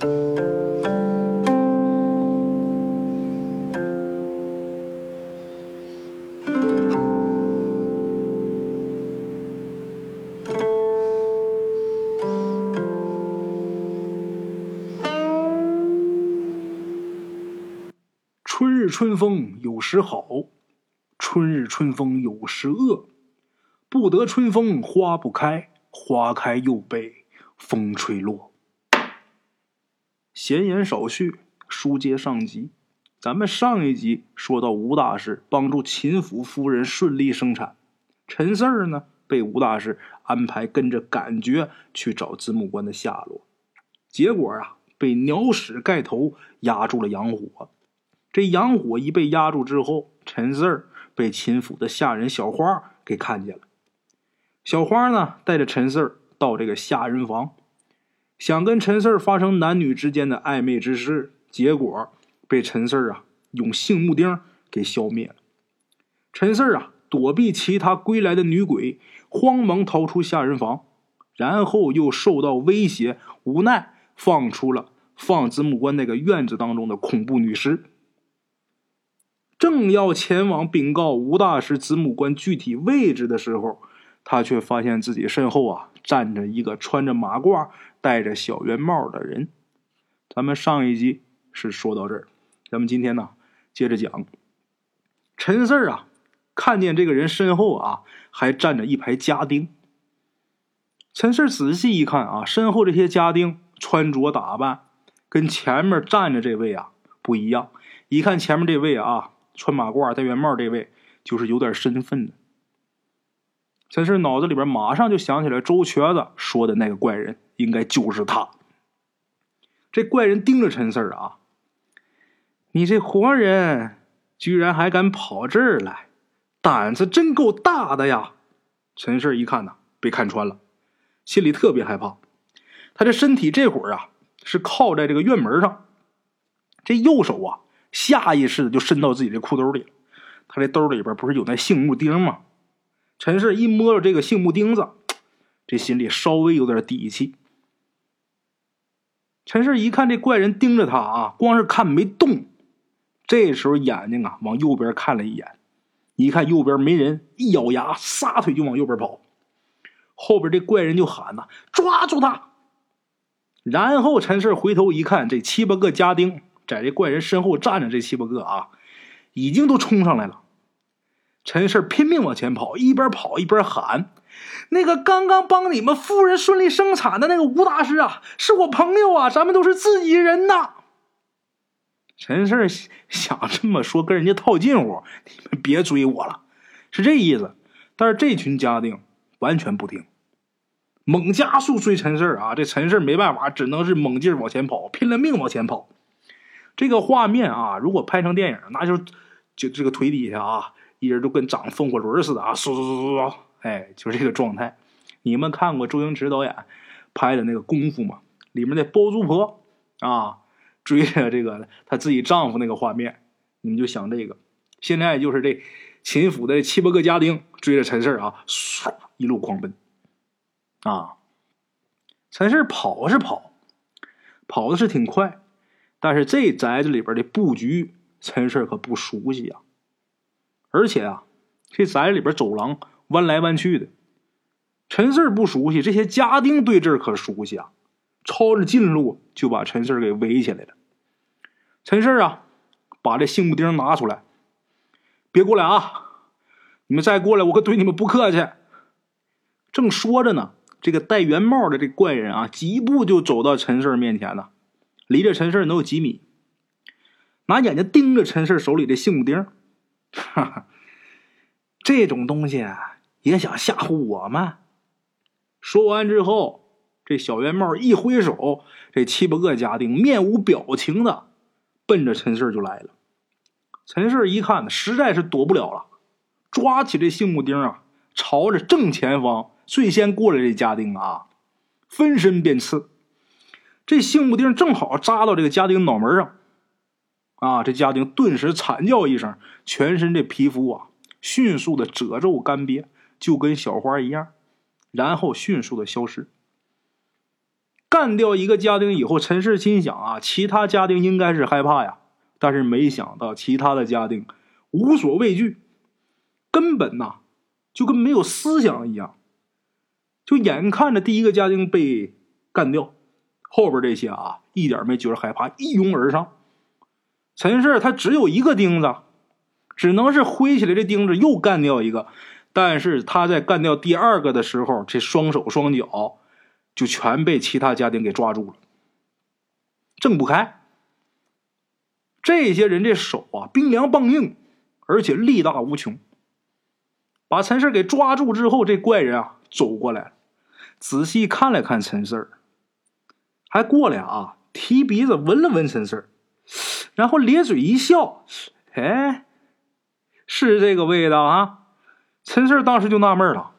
春日春风有时好，春日春风有时恶。不得春风花不开，花开又被风吹落。闲言少叙，书接上集。咱们上一集说到吴大师帮助秦府夫人顺利生产，陈四儿呢被吴大师安排跟着感觉去找子母官的下落，结果啊被鸟屎盖头压住了阳火。这阳火一被压住之后，陈四儿被秦府的下人小花给看见了。小花呢，带着陈四儿到这个下人房，想跟陈四儿发生男女之间的暧昧之事，结果被陈四儿啊用杏木钉给消灭了。陈四儿啊躲避其他归来的女鬼，慌忙逃出下人房，然后又受到威胁，无奈放出了放子母关那个院子当中的恐怖女尸。正要前往禀告吴大师子母关具体位置的时候，他却发现自己身后啊站着一个穿着马褂、戴着小圆帽的人。咱们上一集是说到这儿，咱们今天呢接着讲。陈四儿啊，看见这个人身后啊还站着一排家丁。陈四儿仔细一看啊，身后这些家丁穿着打扮跟前面站着这位啊不一样。一看前面这位啊。穿马褂戴圆帽这位就是有点身份的。陈氏脑子里边马上就想起来周瘸子说的那个怪人，应该就是他。这怪人盯着陈四儿啊，你这活人居然还敢跑这儿来，胆子真够大的呀！陈四一看呐，被看穿了，心里特别害怕。他这身体这会儿啊是靠在这个院门上，这右手啊。下意识的就伸到自己的裤兜里，他这兜里边不是有那杏木钉吗？陈氏一摸着这个杏木钉子，这心里稍微有点底气。陈氏一看这怪人盯着他啊，光是看没动，这时候眼睛啊往右边看了一眼，一看右边没人，一咬牙撒腿就往右边跑。后边这怪人就喊呐：“抓住他！”然后陈氏回头一看，这七八个家丁。在这怪人身后站着这七八个啊，已经都冲上来了。陈氏拼命往前跑，一边跑一边喊：“那个刚刚帮你们夫人顺利生产的那个吴大师啊，是我朋友啊，咱们都是自己人呐。”陈氏 想这么说跟人家套近乎，你们别追我了，是这意思。但是这群家丁完全不听，猛加速追陈氏啊！这陈氏没办法，只能是猛劲往前跑，拼了命往前跑。这个画面啊，如果拍成电影，那就就这个腿底下啊，一人都跟长风火轮似的啊，嗖嗖嗖嗖嗖，哎，就是这个状态。你们看过周星驰导演拍的那个功夫吗？里面的包租婆啊，追着这个她自己丈夫那个画面，你们就想这个。现在就是这秦府的七八个家丁追着陈四啊，唰一路狂奔啊。陈氏跑是跑，跑的是挺快。但是这宅子里边的布局，陈氏可不熟悉啊。而且啊，这宅里边走廊弯来弯去的，陈氏不熟悉，这些家丁对这儿可熟悉啊。抄着近路就把陈氏给围起来了。陈氏啊，把这杏木钉拿出来，别过来啊！你们再过来，我可对你们不客气。正说着呢，这个戴圆帽的这怪人啊，几步就走到陈氏面前了。离着陈氏能有几米？拿眼睛盯着陈氏手里的杏木钉，哈哈，这种东西也想吓唬我吗？说完之后，这小圆帽一挥手，这七八个家丁面无表情的奔着陈氏就来了。陈氏一看，实在是躲不了了，抓起这杏木钉啊，朝着正前方最先过来这家丁啊，分身便刺。这杏木钉正好扎到这个家丁脑门上，啊！这家丁顿时惨叫一声，全身这皮肤啊迅速的褶皱干瘪，就跟小花一样，然后迅速的消失。干掉一个家丁以后，陈氏心想啊，其他家丁应该是害怕呀，但是没想到其他的家丁无所畏惧，根本呐就跟没有思想一样，就眼看着第一个家丁被干掉，后边这些啊一点没觉得害怕，一拥而上。陈氏他只有一个钉子，只能是挥起来这钉子又干掉一个，但是他在干掉第二个的时候，这双手双脚。就全被其他家丁给抓住了，挣不开。这些人这手啊，冰凉棒硬，而且力大无穷。把陈四给抓住之后，这怪人啊走过来了，仔细看了看陈四还过来啊提鼻子闻了闻陈四然后咧嘴一笑，哎，是这个味道啊！陈四当时就纳闷了，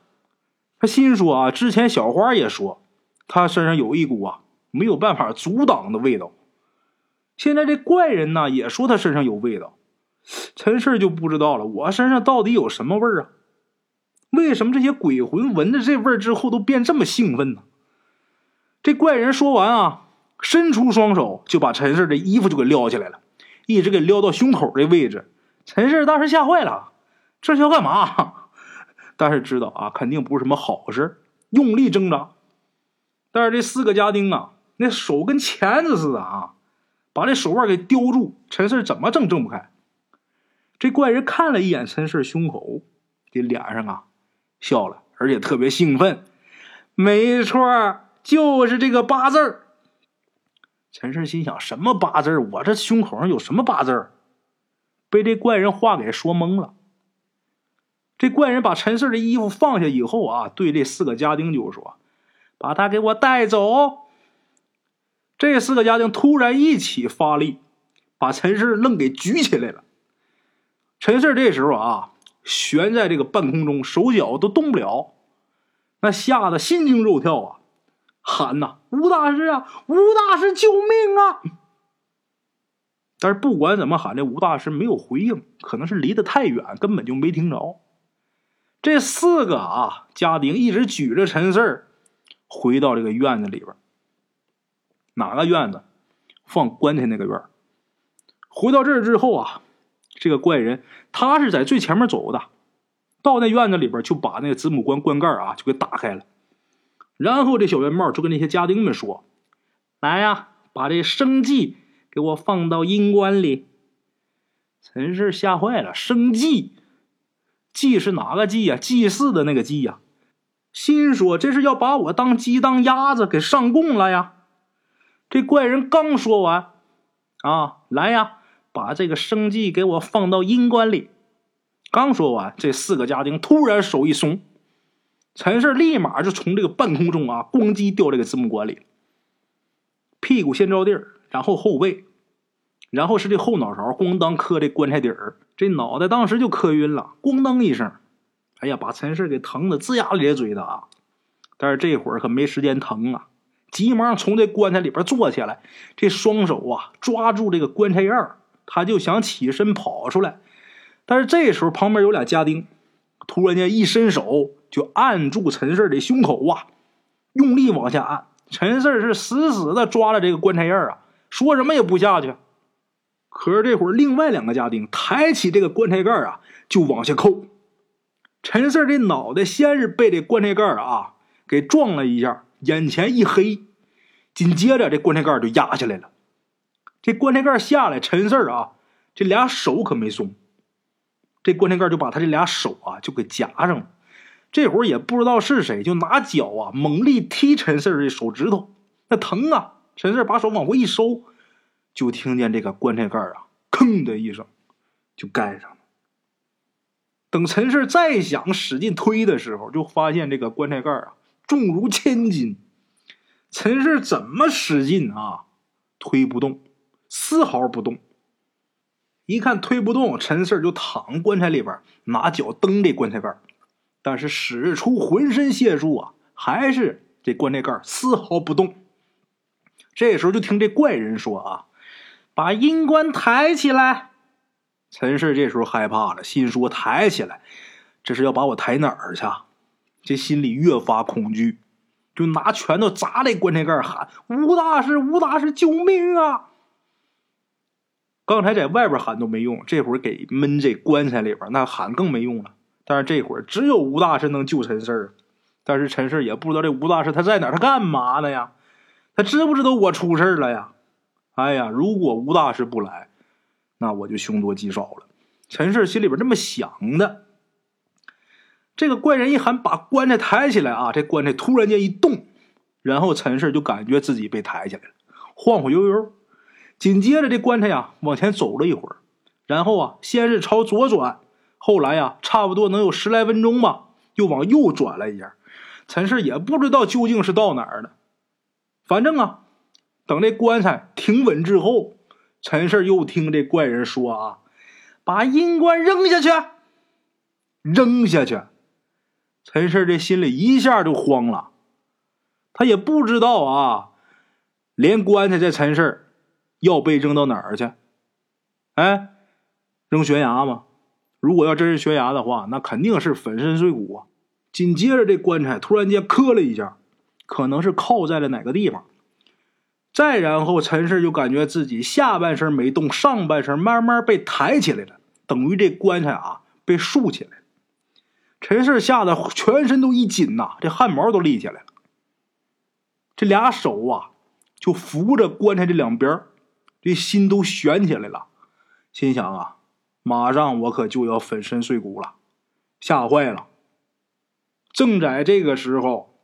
他心说啊，之前小花也说。他身上有一股啊没有办法阻挡的味道，现在这怪人呢也说他身上有味道，陈氏就不知道了，我身上到底有什么味儿啊？为什么这些鬼魂闻着这味儿之后都变这么兴奋呢？这怪人说完啊，伸出双手就把陈氏的衣服就给撩起来了，一直给撩到胸口的位置。陈氏当时吓坏了，这是要干嘛？但是知道啊，肯定不是什么好事，用力挣扎。但是这四个家丁啊，那手跟钳子似的啊，把这手腕给叼住。陈四怎么挣挣不开。这怪人看了一眼陈四胸口，这脸上啊笑了，而且特别兴奋。没错，就是这个八字儿。陈四心想：什么八字我这胸口上有什么八字被这怪人话给说懵了。这怪人把陈四的衣服放下以后啊，对这四个家丁就说。把他给我带走！这四个家丁突然一起发力，把陈氏愣给举起来了。陈氏这时候啊，悬在这个半空中，手脚都动不了，那吓得心惊肉跳啊，喊呐：“吴大师啊，吴大师救命啊！”但是不管怎么喊，这吴大师没有回应，可能是离得太远，根本就没听着。这四个啊家丁一直举着陈四儿回到这个院子里边，哪个院子？放棺材那个院回到这儿之后啊，这个怪人他是在最前面走的，到那院子里边就把那个子母棺棺盖啊就给打开了，然后这小圆帽就跟那些家丁们说：“来呀，把这生祭给我放到阴棺里。”陈氏吓坏了，生祭，祭是哪个祭呀？祭祀的那个祭呀。心说：“这是要把我当鸡当鸭子给上供了呀！”这怪人刚说完，啊，来呀，把这个生计给我放到阴棺里。刚说完，这四个家丁突然手一松，陈氏立马就从这个半空中啊，咣叽掉这个子母棺里，屁股先着地儿，然后后背，然后是这后脑勺咣当磕这棺材底儿，这脑袋当时就磕晕了，咣当一声。哎呀，把陈氏给疼的龇牙咧嘴的啊！但是这会儿可没时间疼啊，急忙从这棺材里边坐起来，这双手啊抓住这个棺材沿他就想起身跑出来。但是这时候旁边有俩家丁，突然间一伸手就按住陈氏的胸口啊，用力往下按。陈氏是死死的抓着这个棺材沿啊，说什么也不下去。可是这会儿另外两个家丁抬起这个棺材盖啊，就往下扣。陈四这脑袋先是被这棺材盖啊给撞了一下，眼前一黑，紧接着这棺材盖就压下来了。这棺材盖下来，陈四啊这俩手可没松，这棺材盖就把他这俩手啊就给夹上了。这会儿也不知道是谁，就拿脚啊猛力踢陈四的手指头，那疼啊！陈四把手往回一收，就听见这个棺材盖啊吭的一声就盖上了。等陈氏再想使劲推的时候，就发现这个棺材盖啊重如千斤。陈氏怎么使劲啊，推不动，丝毫不动。一看推不动，陈氏就躺棺材里边，拿脚蹬这棺材盖但是使出浑身解数啊，还是这棺材盖丝毫不动。这时候就听这怪人说啊：“把阴棺抬起来。”陈氏这时候害怕了，心说：“抬起来，这是要把我抬哪儿去？”这心里越发恐惧。就拿拳头砸这棺材盖喊：“吴大师，吴大师，救命啊！”刚才在外边喊都没用，这会儿给闷这棺材里边，那喊更没用了。但是这会儿只有吴大师能救陈四儿，但是陈四儿也不知道这吴大师他在哪，他干嘛呢呀？他知不知道我出事了呀？哎呀，如果吴大师不来，那我就凶多吉少了。陈四心里边这么想的。这个怪人一喊，把棺材抬起来啊！这棺材突然间一动，然后陈氏就感觉自己被抬起来了，晃晃悠悠。紧接着，这棺材呀往前走了一会儿，然后啊，先是朝左转，后来呀，差不多能有十来分钟吧，又往右转了一下。陈氏也不知道究竟是到哪儿了，反正啊，等这棺材停稳之后，陈氏又听这怪人说啊：“把阴棺扔下去，扔下去。”陈氏这心里一下就慌了，他也不知道啊，连棺材这陈氏要被扔到哪儿去？哎，扔悬崖吗？如果要真是悬崖的话，那肯定是粉身碎骨啊！紧接着这棺材突然间磕了一下，可能是靠在了哪个地方。再然后，陈氏就感觉自己下半身没动，上半身慢慢被抬起来了，等于这棺材啊被竖起来。陈氏吓得全身都一紧呐，这汗毛都立起来了。这俩手啊，就扶着棺材这两边这心都悬起来了，心想啊，马上我可就要粉身碎骨了，吓坏了。正在这个时候，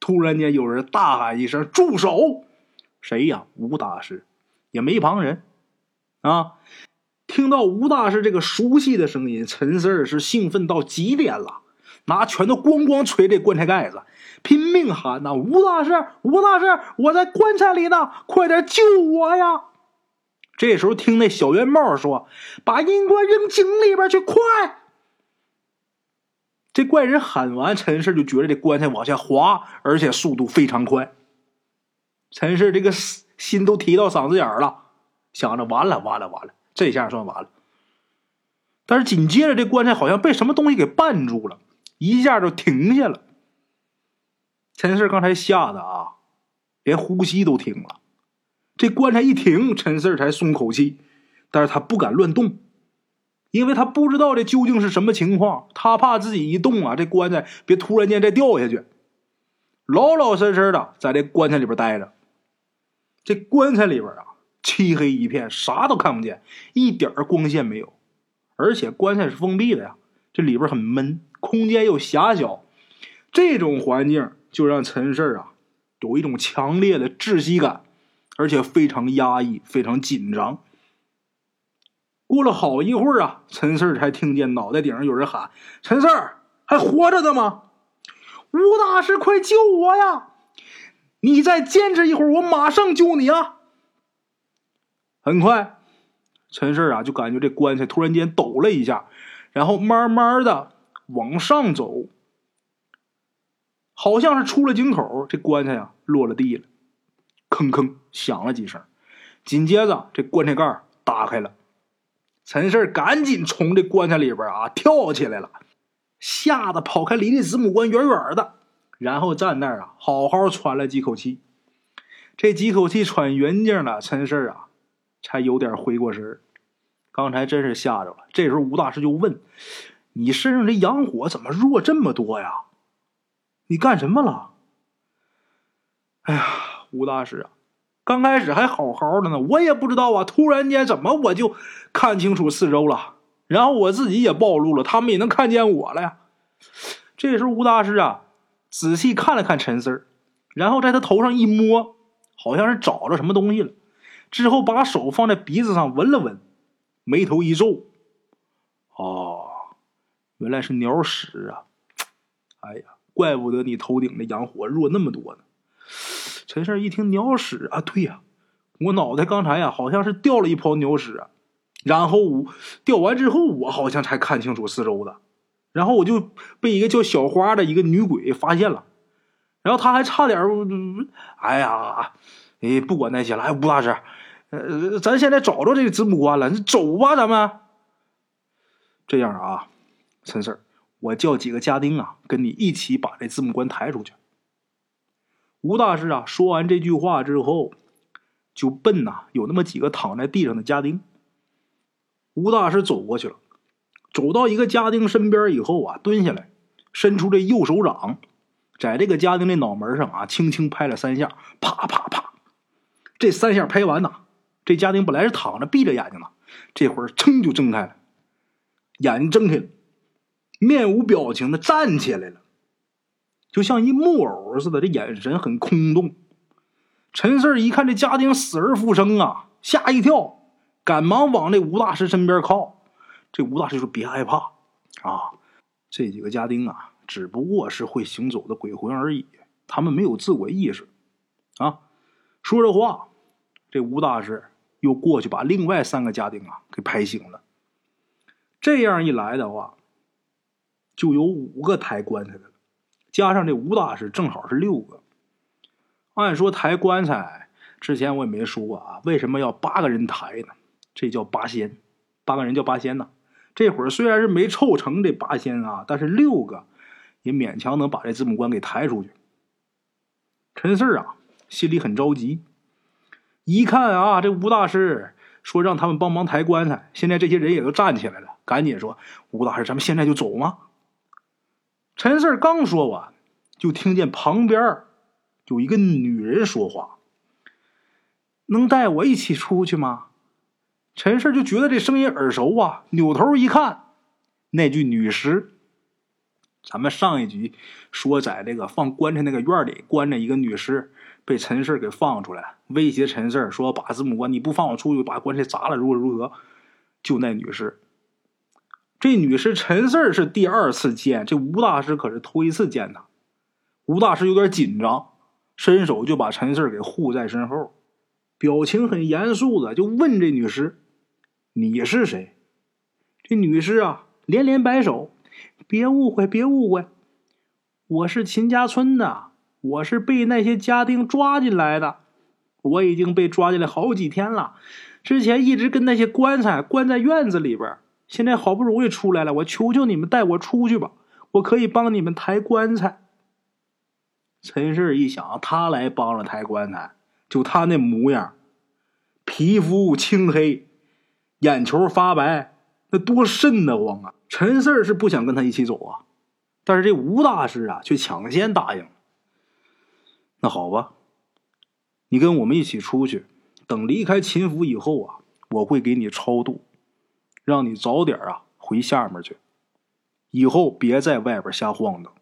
突然间有人大喊一声：“住手！”谁呀？吴大师，也没旁人啊。听到吴大师这个熟悉的声音，陈四儿是兴奋到极点了，拿拳头咣咣捶这棺材盖子，拼命喊呐：“吴大师，吴大师，我在棺材里呢，快点救我呀！”这时候听那小圆帽说：“把阴棺扔井里边去，快！”这怪人喊完，陈氏就觉得这棺材往下滑，而且速度非常快。陈氏这个心都提到嗓子眼了，想着完了，完了，完了。这下算完了，但是紧接着这棺材好像被什么东西给绊住了，一下就停下了。陈氏刚才吓得啊，连呼吸都停了。这棺材一停，陈四才松口气，但是他不敢乱动，因为他不知道这究竟是什么情况，他怕自己一动啊，这棺材别突然间再掉下去。老老实实的在这棺材里边待着。这棺材里边啊。漆黑一片，啥都看不见，一点光线没有，而且棺材是封闭的呀，这里边很闷，空间又狭小，这种环境就让陈氏啊有一种强烈的窒息感，而且非常压抑，非常紧张。过了好一会儿啊，陈四才听见脑袋顶上有人喊：“陈四还活着呢吗？吴大师，快救我呀！你再坚持一会儿，我马上救你啊！”很快，陈氏啊就感觉这棺材突然间抖了一下，然后慢慢的往上走，好像是出了井口，这棺材呀落了地了，吭吭响了几声，紧接着这棺材盖打开了，陈氏赶紧从这棺材里边啊跳起来了，吓得跑开离这子母棺远远的，然后站那儿啊好好喘了几口气，这几口气喘匀净了，陈氏啊。才有点回过神刚才真是吓着了。这时候吴大师就问：“你身上这阳火怎么弱这么多呀？你干什么了？”哎呀，吴大师啊，刚开始还好好的呢，我也不知道啊，突然间怎么我就看清楚四周了，然后我自己也暴露了，他们也能看见我了呀。这时候吴大师啊，仔细看了看陈四然后在他头上一摸，好像是找着什么东西了。之后把手放在鼻子上闻了闻，眉头一皱，哦，原来是鸟屎啊！哎呀，怪不得你头顶的阳火弱那么多呢。陈胜一听鸟屎啊，对呀，我脑袋刚才呀好像是掉了一泡鸟屎，然后掉完之后我好像才看清楚四周的，然后我就被一个叫小花的一个女鬼发现了，然后他还差点，哎呀，哎，不管那些了，哎，吴大师。呃，咱现在找着这个子母棺了，你走吧，咱们。这样啊，陈四我叫几个家丁啊，跟你一起把这子母棺抬出去。吴大师啊，说完这句话之后，就奔呐有那么几个躺在地上的家丁。吴大师走过去了，走到一个家丁身边以后啊，蹲下来，伸出这右手掌，在这个家丁的脑门上啊，轻轻拍了三下，啪啪啪。这三下拍完呐，这家丁本来是躺着闭着眼睛的，这会儿噌就睁开了，眼睛睁开了，面无表情的站起来了。就像一木偶似的，这眼神很空洞。陈四一看这家丁死而复生啊，吓一跳，赶忙往这吴大师身边靠。这吴大师说：“别害怕啊，这几个家丁啊，只不过是会行走的鬼魂而已，他们没有自我意识。”啊，说着话，这吴大师又过去把另外三个家丁啊给拍醒了。这样一来的话，就有五个抬棺材的。加上这吴大师正好是六个。按说抬棺材之前我也没说过啊，为什么要八个人抬呢？这叫八仙，八个人叫八仙呢。这会儿虽然是没凑成这八仙啊，但是六个也勉强能把这字母棺给抬出去。陈四啊，心里很着急。一看啊，这吴大师说让他们帮忙抬棺材，现在这些人也都站起来了，赶紧说：“吴大师，咱们现在就走吗？”陈四刚说完，就听见旁边有一个女人说话：“能带我一起出去吗？”陈四就觉得这声音耳熟啊，扭头一看，那具女尸。咱们上一集说，在这个放棺材那个院里关着一个女尸，被陈四给放出来，威胁陈四说：“把字母棺，你不放我出去，把棺材砸了，如何如何？”就那女尸。这女尸陈四儿是第二次见，这吴大师可是头一次见她。吴大师有点紧张，伸手就把陈四儿给护在身后，表情很严肃的就问这女尸：“你是谁？”这女尸啊连连摆手：“别误会，别误会，我是秦家村的，我是被那些家丁抓进来的，我已经被抓进来好几天了，之前一直跟那些棺材关在院子里边。”现在好不容易出来了，我求求你们带我出去吧，我可以帮你们抬棺材。陈氏一想，他来帮着抬棺材，就他那模样，皮肤青黑，眼球发白，那多瘆得慌啊！陈四是不想跟他一起走啊，但是这吴大师啊，却抢先答应。那好吧，你跟我们一起出去，等离开秦府以后啊，我会给你超度。让你早点啊回下面去，以后别在外边瞎晃荡。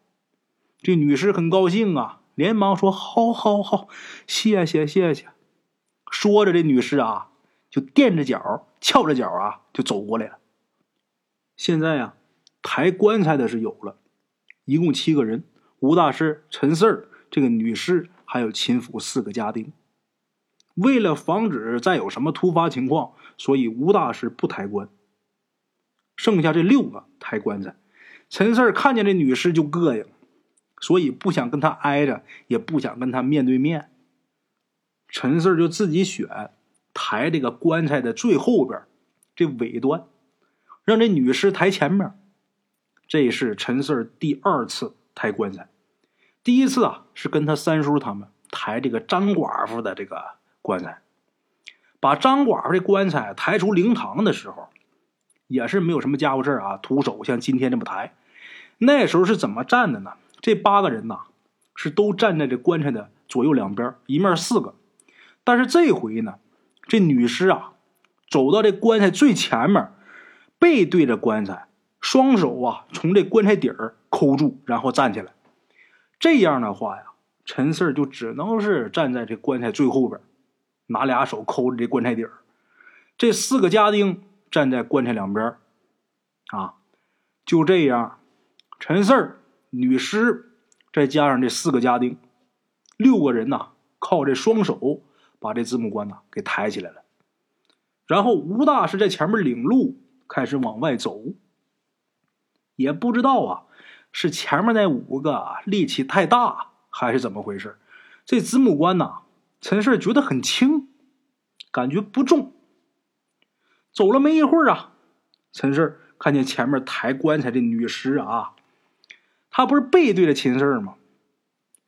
这女士很高兴啊，连忙说：“好，好，好，谢谢，谢谢。”说着，这女士啊就垫着脚、翘着脚啊就走过来了。现在呀，抬棺材的是有了，一共七个人：吴大师、陈四儿、这个女士，还有秦府四个家丁。为了防止再有什么突发情况，所以吴大师不抬棺。剩下这六个抬棺材，陈四看见这女尸就膈应，所以不想跟她挨着，也不想跟她面对面。陈四就自己选抬这个棺材的最后边这尾端，让这女尸抬前面。这是陈四第二次抬棺材，第一次啊是跟他三叔他们抬这个张寡妇的这个棺材，把张寡妇的棺材抬出灵堂的时候。也是没有什么家伙事儿啊，徒手像今天这么抬。那时候是怎么站的呢？这八个人呐，是都站在这棺材的左右两边，一面四个。但是这回呢，这女尸啊，走到这棺材最前面，背对着棺材，双手啊从这棺材底儿抠住，然后站起来。这样的话呀，陈四就只能是站在这棺材最后边，拿俩手抠着这棺材底儿。这四个家丁。站在棺材两边啊，就这样，陈四儿、女尸，再加上这四个家丁，六个人呐，靠这双手把这子母棺呐给抬起来了。然后吴大师在前面领路，开始往外走。也不知道啊，是前面那五个力气太大，还是怎么回事？这子母棺呐，陈四觉得很轻，感觉不重。走了没一会儿啊，陈四看见前面抬棺材的女尸啊，她不是背对着秦四吗？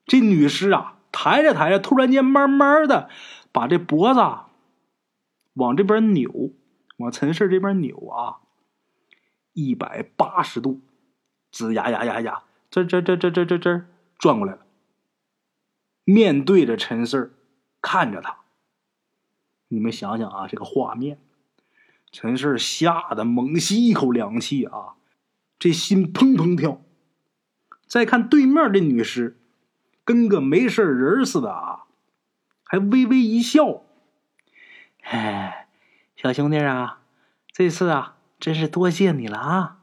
这女尸啊，抬着抬着，突然间慢慢的把这脖子往这边扭，往陈氏这边扭啊，一百八十度，吱呀呀呀呀，这这这这这这这转过来了，面对着陈氏，看着他。你们想想啊，这个画面，陈氏吓得猛吸一口凉气啊，这心砰砰跳。再看对面这女尸。跟个没事人似的啊，还微微一笑。哎，小兄弟啊，这次啊，真是多谢你了啊！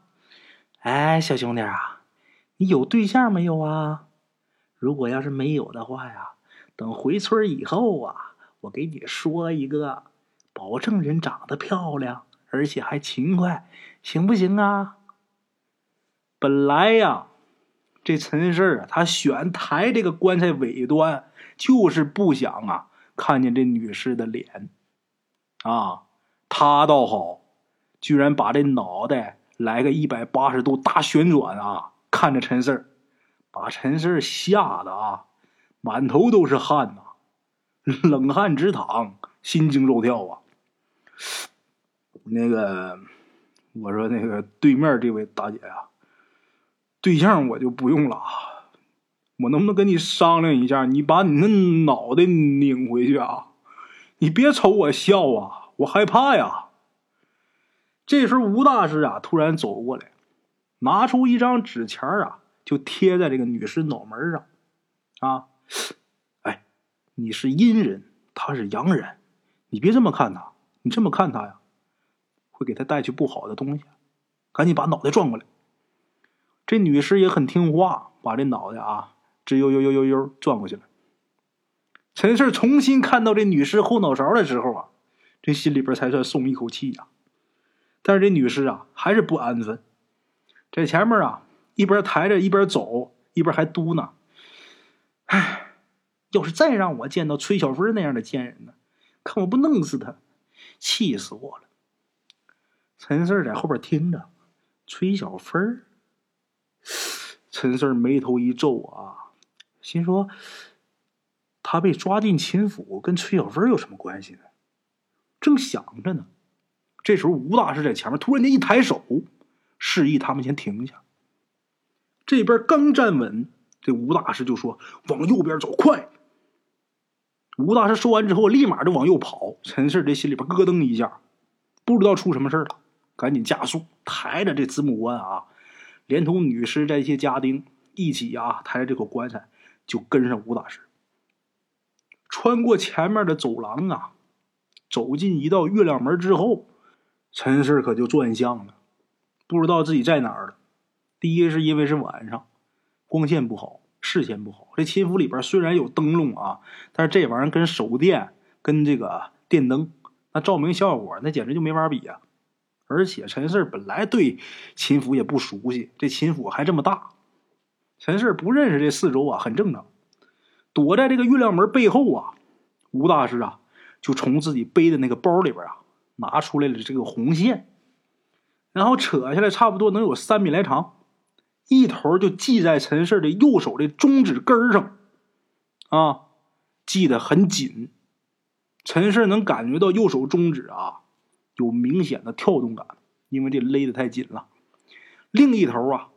哎，小兄弟啊，你有对象没有啊？如果要是没有的话呀，等回村以后啊，我给你说一个，保证人长得漂亮，而且还勤快，行不行啊？本来呀。这陈氏啊，他选抬这个棺材尾端，就是不想啊看见这女尸的脸，啊，他倒好，居然把这脑袋来个一百八十度大旋转啊，看着陈氏把陈氏吓得啊，满头都是汗呐，冷汗直淌，心惊肉跳啊。那个，我说那个对面这位大姐啊。对象我就不用了，我能不能跟你商量一下？你把你那脑袋拧回去啊！你别瞅我笑啊，我害怕呀。这时候吴大师啊突然走过来，拿出一张纸钱啊，就贴在这个女尸脑门上。啊，哎，你是阴人，他是阳人，你别这么看他，你这么看他呀，会给他带去不好的东西。赶紧把脑袋转过来。这女尸也很听话，把这脑袋啊直悠悠悠悠悠转过去了。陈氏重新看到这女尸后脑勺的时候啊，这心里边才算松一口气呀。但是这女尸啊还是不安分，在前面啊一边抬着一边走，一边还嘟囔：“哎，要是再让我见到崔小芬那样的贱人呢，看我不弄死她，气死我了。”陈四在后边听着，崔小芬陈四眉头一皱啊，心说：“他被抓进秦府，跟崔小芬有什么关系呢？”正想着呢，这时候吴大师在前面突然间一抬手，示意他们先停下。这边刚站稳，这吴大师就说：“往右边走，快！”吴大师说完之后，立马就往右跑。陈四这心里边咯噔一下，不知道出什么事了，赶紧加速，抬着这子母棺啊。连同女尸这些家丁一起啊，抬着这口棺材就跟上吴大师，穿过前面的走廊啊，走进一道月亮门之后，陈氏可就转向了，不知道自己在哪儿了。第一是因为是晚上，光线不好，视线不好。这秦府里边虽然有灯笼啊，但是这玩意儿跟手电、跟这个电灯那照明效果，那简直就没法比呀。而且陈氏本来对秦府也不熟悉，这秦府还这么大，陈氏不认识这四周啊，很正常。躲在这个月亮门背后啊，吴大师啊就从自己背的那个包里边啊拿出来了这个红线，然后扯下来，差不多能有三米来长，一头就系在陈氏的右手的中指根上，啊，系得很紧。陈氏能感觉到右手中指啊。有明显的跳动感，因为这勒得太紧了。另一头啊，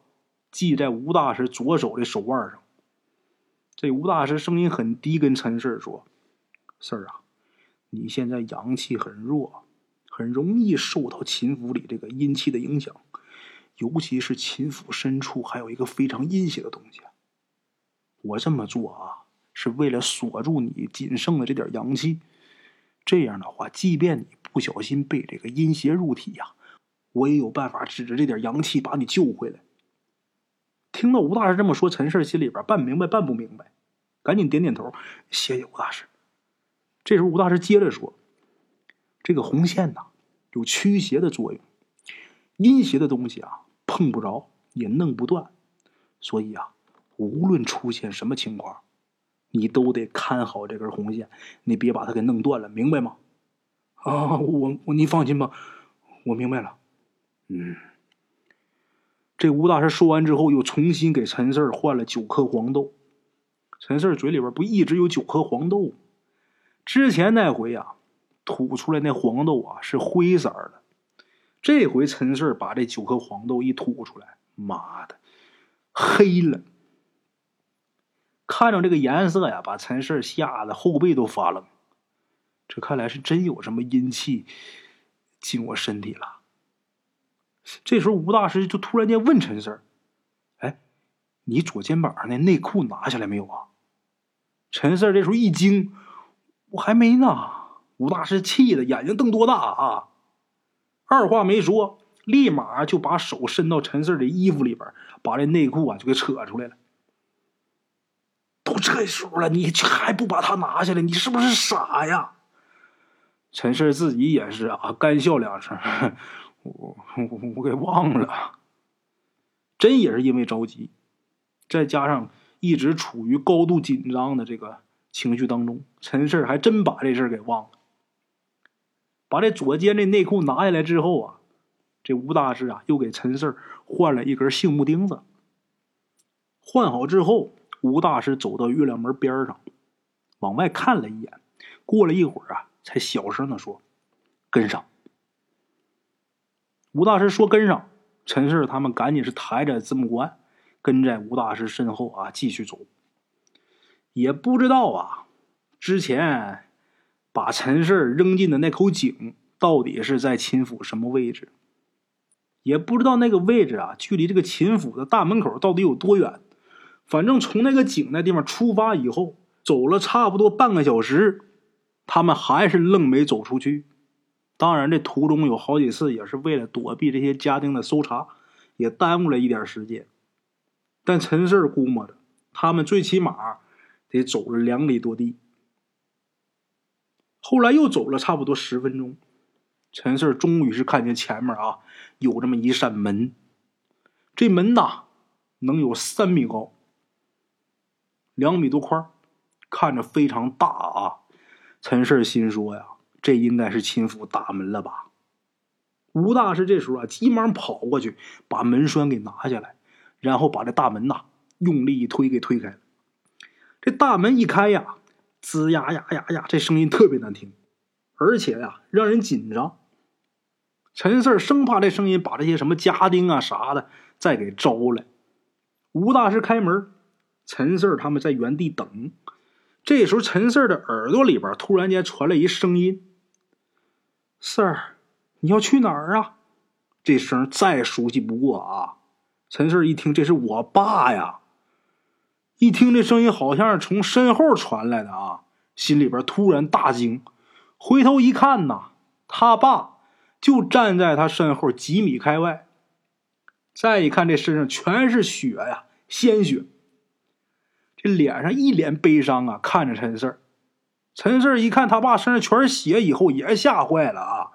系在吴大师左手的手腕上。这吴大师声音很低，跟陈氏说：“四儿啊，你现在阳气很弱，很容易受到秦府里这个阴气的影响，尤其是秦府深处还有一个非常阴邪的东西。我这么做啊，是为了锁住你仅剩的这点阳气。这样的话，即便你……”不小心被这个阴邪入体呀，我也有办法指着这点阳气把你救回来。听到吴大师这么说，陈氏心里边半明白半不明白，赶紧点点头，谢谢吴大师。这时候吴大师接着说：“这个红线呐，有驱邪的作用，阴邪的东西啊碰不着也弄不断，所以啊，无论出现什么情况，你都得看好这根红线，你别把它给弄断了，明白吗？”啊，我我你放心吧，我明白了。嗯，这吴大师说完之后，又重新给陈四换了九颗黄豆。陈四嘴里边不一直有九颗黄豆吗？之前那回啊，吐出来那黄豆啊是灰色的，这回陈四把这九颗黄豆一吐出来，妈的，黑了！看着这个颜色呀，把陈四吓得后背都发冷。这看来是真有什么阴气进我身体了。这时候吴大师就突然间问陈四哎，你左肩膀上那内裤拿下来没有啊？”陈四这时候一惊：“我还没呢！”吴大师气的眼睛瞪多大啊！二话没说，立马就把手伸到陈四的衣服里边，把这内裤啊就给扯出来了。都这时候了，你还不把它拿下来？你是不是傻呀？陈氏自己也是啊，干笑两声，我我我给忘了，真也是因为着急，再加上一直处于高度紧张的这个情绪当中，陈氏还真把这事儿给忘了。把这左肩这内裤拿下来之后啊，这吴大师啊又给陈氏换了一根杏木钉子。换好之后，吴大师走到月亮门边上，往外看了一眼，过了一会儿啊。才小声的说：“跟上。”吴大师说：“跟上。”陈氏他们赶紧是抬着字幕官，跟在吴大师身后啊，继续走。也不知道啊，之前把陈氏扔进的那口井到底是在秦府什么位置？也不知道那个位置啊，距离这个秦府的大门口到底有多远？反正从那个井那地方出发以后，走了差不多半个小时。他们还是愣没走出去。当然，这途中有好几次也是为了躲避这些家丁的搜查，也耽误了一点时间。但陈四估摸着，他们最起码得走了两里多地。后来又走了差不多十分钟，陈四终于是看见前面啊有这么一扇门。这门呐，能有三米高，两米多宽，看着非常大啊。陈氏心说：“呀，这应该是秦府大门了吧？”吴大师这时候啊，急忙跑过去，把门栓给拿下来，然后把这大门呐用力一推，给推开了。这大门一开呀，吱呀呀呀呀，这声音特别难听，而且呀，让人紧张。陈四生怕这声音把这些什么家丁啊啥的再给招来。吴大师开门，陈四他们在原地等。这时候，陈四的耳朵里边突然间传来一声音：“四儿，你要去哪儿啊？”这声再熟悉不过啊！陈四一听，这是我爸呀！一听这声音，好像是从身后传来的啊，心里边突然大惊，回头一看呐，他爸就站在他身后几米开外。再一看，这身上全是血呀，鲜血。这脸上一脸悲伤啊，看着陈四儿。陈四儿一看他爸身上全是血，以后也吓坏了啊！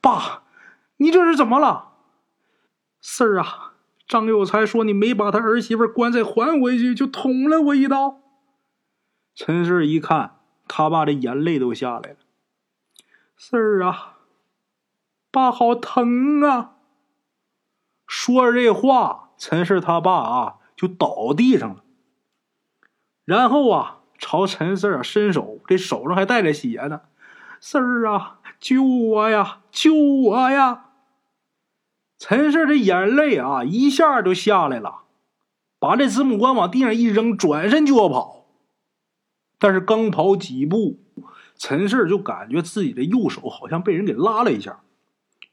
爸，你这是怎么了？四儿啊，张有才说你没把他儿媳妇棺材还回去，就捅了我一刀。陈四一看他爸的眼泪都下来了。四儿啊，爸好疼啊！说着这话，陈四他爸啊就倒地上了。然后啊，朝陈四儿伸手，这手上还带着血呢。四儿啊，救我呀，救我呀！陈四儿的眼泪啊，一下就下来了，把这子母棺往地上一扔，转身就要跑。但是刚跑几步，陈四儿就感觉自己的右手好像被人给拉了一下，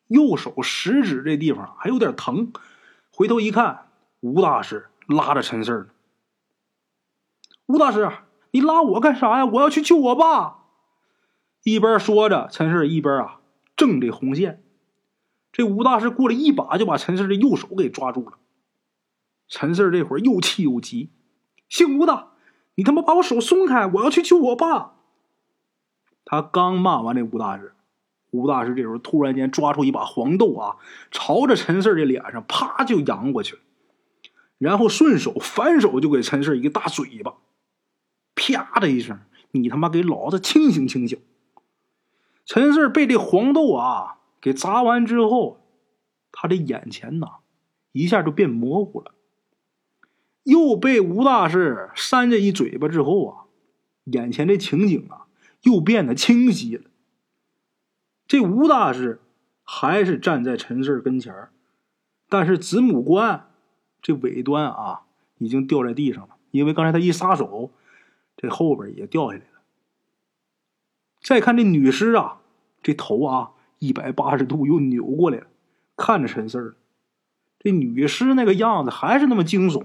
右手食指这地方还有点疼。回头一看，吴大师拉着陈四儿呢。吴大师，你拉我干啥呀？我要去救我爸。一边说着，陈氏一边啊正这红线。这吴大师过来一把就把陈氏的右手给抓住了。陈氏这会儿又气又急：“姓吴的，你他妈把我手松开！我要去救我爸。”他刚骂完这吴大师，吴大师这时候突然间抓出一把黄豆啊，朝着陈氏的脸上啪就扬过去，然后顺手反手就给陈氏一个大嘴巴。啪的一声，你他妈给老子清醒清醒！陈四被这黄豆啊给砸完之后，他的眼前呐一下就变模糊了。又被吴大师扇这一嘴巴之后啊，眼前这情景啊又变得清晰了。这吴大师还是站在陈四跟前但是子母棺这尾端啊已经掉在地上了，因为刚才他一撒手，这后边也掉下来了。再看这女尸啊，这头啊一百八十度又扭过来了，看着陈四儿。这女尸那个样子还是那么惊悚。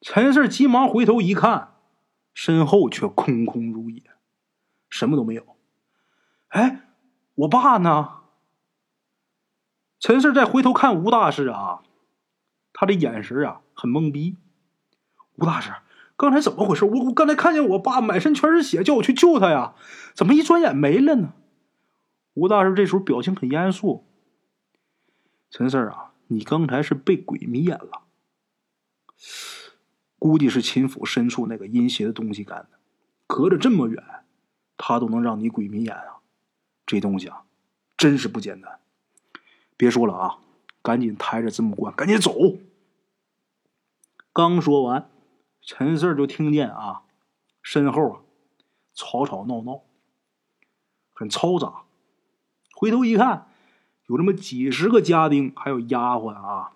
陈四急忙回头一看，身后却空空如也，什么都没有。哎，我爸呢？陈四再回头看吴大师啊，他的眼神啊很懵逼。吴大师，刚才怎么回事？我我刚才看见我爸满身全是血，叫我去救他呀，怎么一转眼没了呢？吴大师这时候表情很严肃。陈四啊。你刚才是被鬼迷眼了，估计是秦府深处那个阴邪的东西干的。隔着这么远，他都能让你鬼迷眼啊！这东西啊，真是不简单。别说了啊，赶紧抬着字母棺，赶紧走。刚说完，陈四就听见啊，身后啊，吵吵闹闹，很嘈杂。回头一看。有这么几十个家丁，还有丫鬟啊，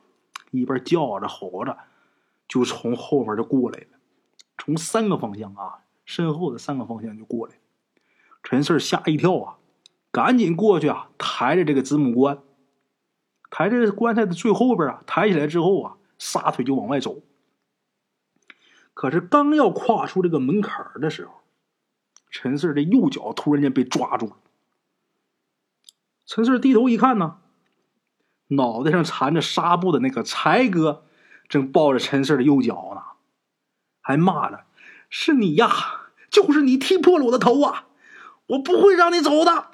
一边叫着吼着，就从后边就过来了，从三个方向啊，身后的三个方向就过来。陈四吓一跳啊，赶紧过去啊，抬着这个子母棺，抬着棺材的最后边啊，抬起来之后啊，撒腿就往外走。可是刚要跨出这个门槛的时候，陈四的右脚突然间被抓住了。陈四低头一看呢，脑袋上缠着纱布的那个柴哥，正抱着陈四的右脚呢，还骂着：“是你呀，就是你踢破了我的头啊！我不会让你走的。”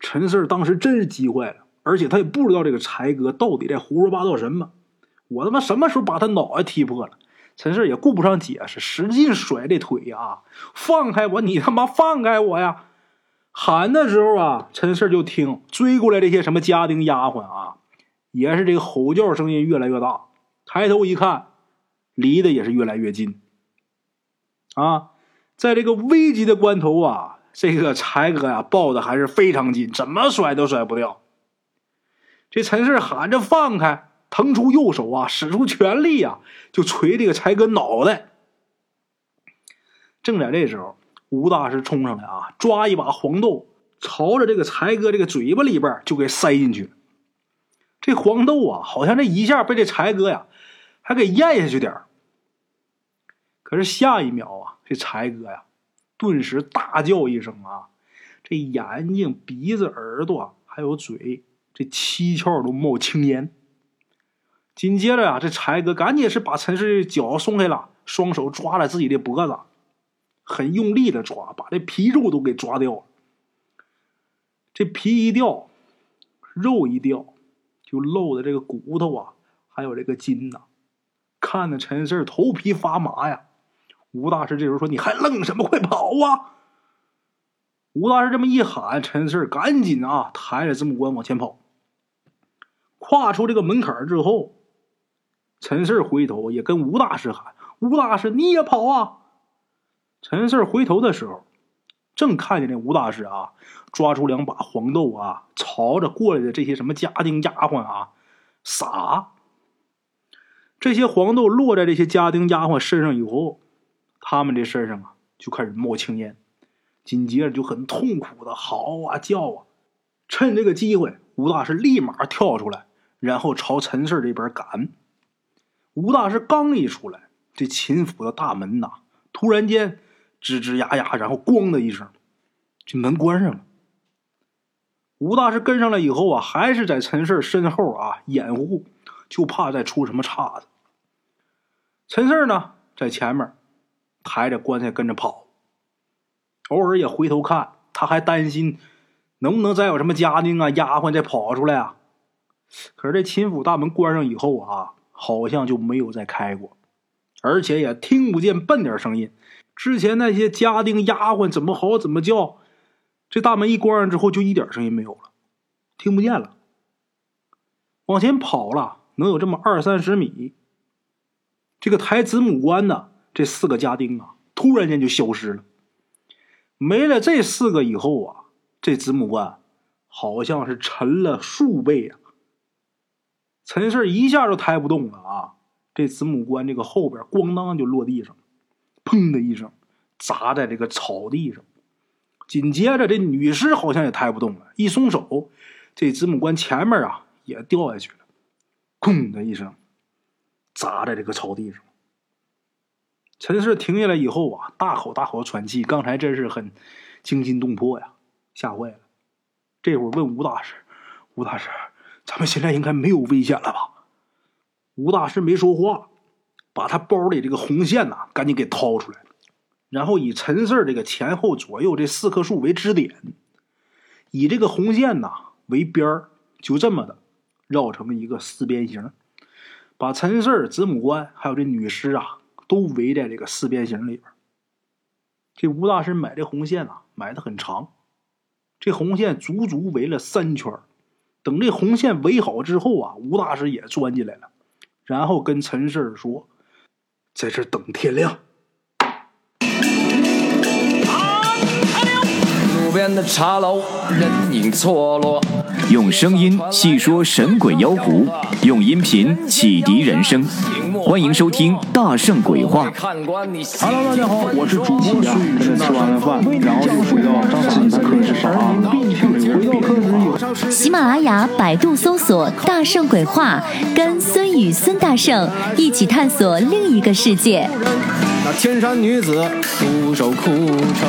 陈四当时真是急坏了，而且他也不知道这个柴哥到底在胡说八道什么。我他妈什么时候把他脑袋踢破了？陈四也顾不上解释，使劲甩这腿呀！放开我！你他妈放开我呀！喊的时候啊，陈四就听追过来这些什么家丁丫鬟啊，也是这个吼叫声音越来越大。抬头一看，离得也是越来越近。啊，在这个危急的关头啊，这个柴哥呀抱的还是非常紧，怎么甩都甩不掉。这陈四喊着放开，腾出右手啊，使出全力啊，就捶这个柴哥脑袋。正在这时候。吴大师冲上来啊，抓一把黄豆，朝着这个才哥这个嘴巴里边就给塞进去。这黄豆啊，好像这一下被这才哥呀，还给咽下去点可是下一秒啊，这才哥呀，顿时大叫一声啊，这眼睛、鼻子、耳朵还有嘴，这七窍都冒青烟。紧接着呀，这才哥赶紧是把陈氏的脚松开了，双手抓了自己的脖子。很用力的抓，把这皮肉都给抓掉了。这皮一掉，肉一掉，就露的这个骨头啊，还有这个筋呐，看的陈四头皮发麻呀。吴大师这时候说：“你还愣什么？快跑啊！”吴大师这么一喊，陈四赶紧啊抬着字母棺往前跑。跨出这个门槛之后，陈四回头也跟吴大师喊：“吴大师，你也跑啊！”陈四回头的时候，正看见那吴大师啊，抓出两把黄豆啊，朝着过来的这些什么家丁丫鬟啊撒。这些黄豆落在这些家丁丫鬟身上以后，他们这身上啊就开始冒青烟，紧接着就很痛苦的嚎啊叫啊。趁这个机会，吴大师立马跳出来，然后朝陈四这边赶。吴大师刚一出来，这秦府的大门呐，突然间。吱吱呀呀，然后咣的一声，这门关上了。吴大师跟上来以后啊，还是在陈四身后啊掩护，就怕再出什么岔子。陈四呢，在前面抬着棺材跟着跑，偶尔也回头看，他还担心能不能再有什么家丁啊、丫鬟再跑出来啊。可是这秦府大门关上以后啊，好像就没有再开过，而且也听不见半点声音。之前那些家丁丫鬟怎么嚎怎么叫，这大门一关上之后，就一点声音没有了，听不见了。往前跑了，能有这么二三十米，这个抬子母棺的这四个家丁啊，突然间就消失了。没了这四个以后啊，这子母棺好像是沉了数倍啊。陈氏一下就抬不动了啊！这子母棺这个后边咣当就落地上了，砰的一声砸在这个草地上。紧接着这女尸好像也抬不动了，一松手，这子母棺前面啊也掉下去了，砰的一声砸在这个草地上。陈氏停下来以后啊，大口大口喘气，刚才真是很惊心动魄呀，吓坏了。这会儿问吴大师：“吴大师。”咱们现在应该没有危险了吧？吴大师没说话，把他包里这个红线呐，赶紧给掏出来然后以陈四这个前后左右这四棵树为支点，以这个红线呐为边儿，就这么的绕成一个四边形，把陈四、子母官还有这女尸啊，都围在这个四边形里边。这吴大师买这红线啊，买的很长，这红线足足围了三圈。等这红线围好之后啊，吴大师也钻进来了，然后跟陈氏说：“在这等天亮。”路边的茶楼，人影错落。用声音细说神鬼妖狐，用音频启迪人生。欢迎收听《大圣鬼话》。Hello，大家好，我是主播孙宇。吃完了饭，然后就回到自己的课室上。回到喜马拉雅、百度搜索“大圣鬼话”，跟孙宇、孙大圣一起探索另一个世界。那天山女子独守枯城，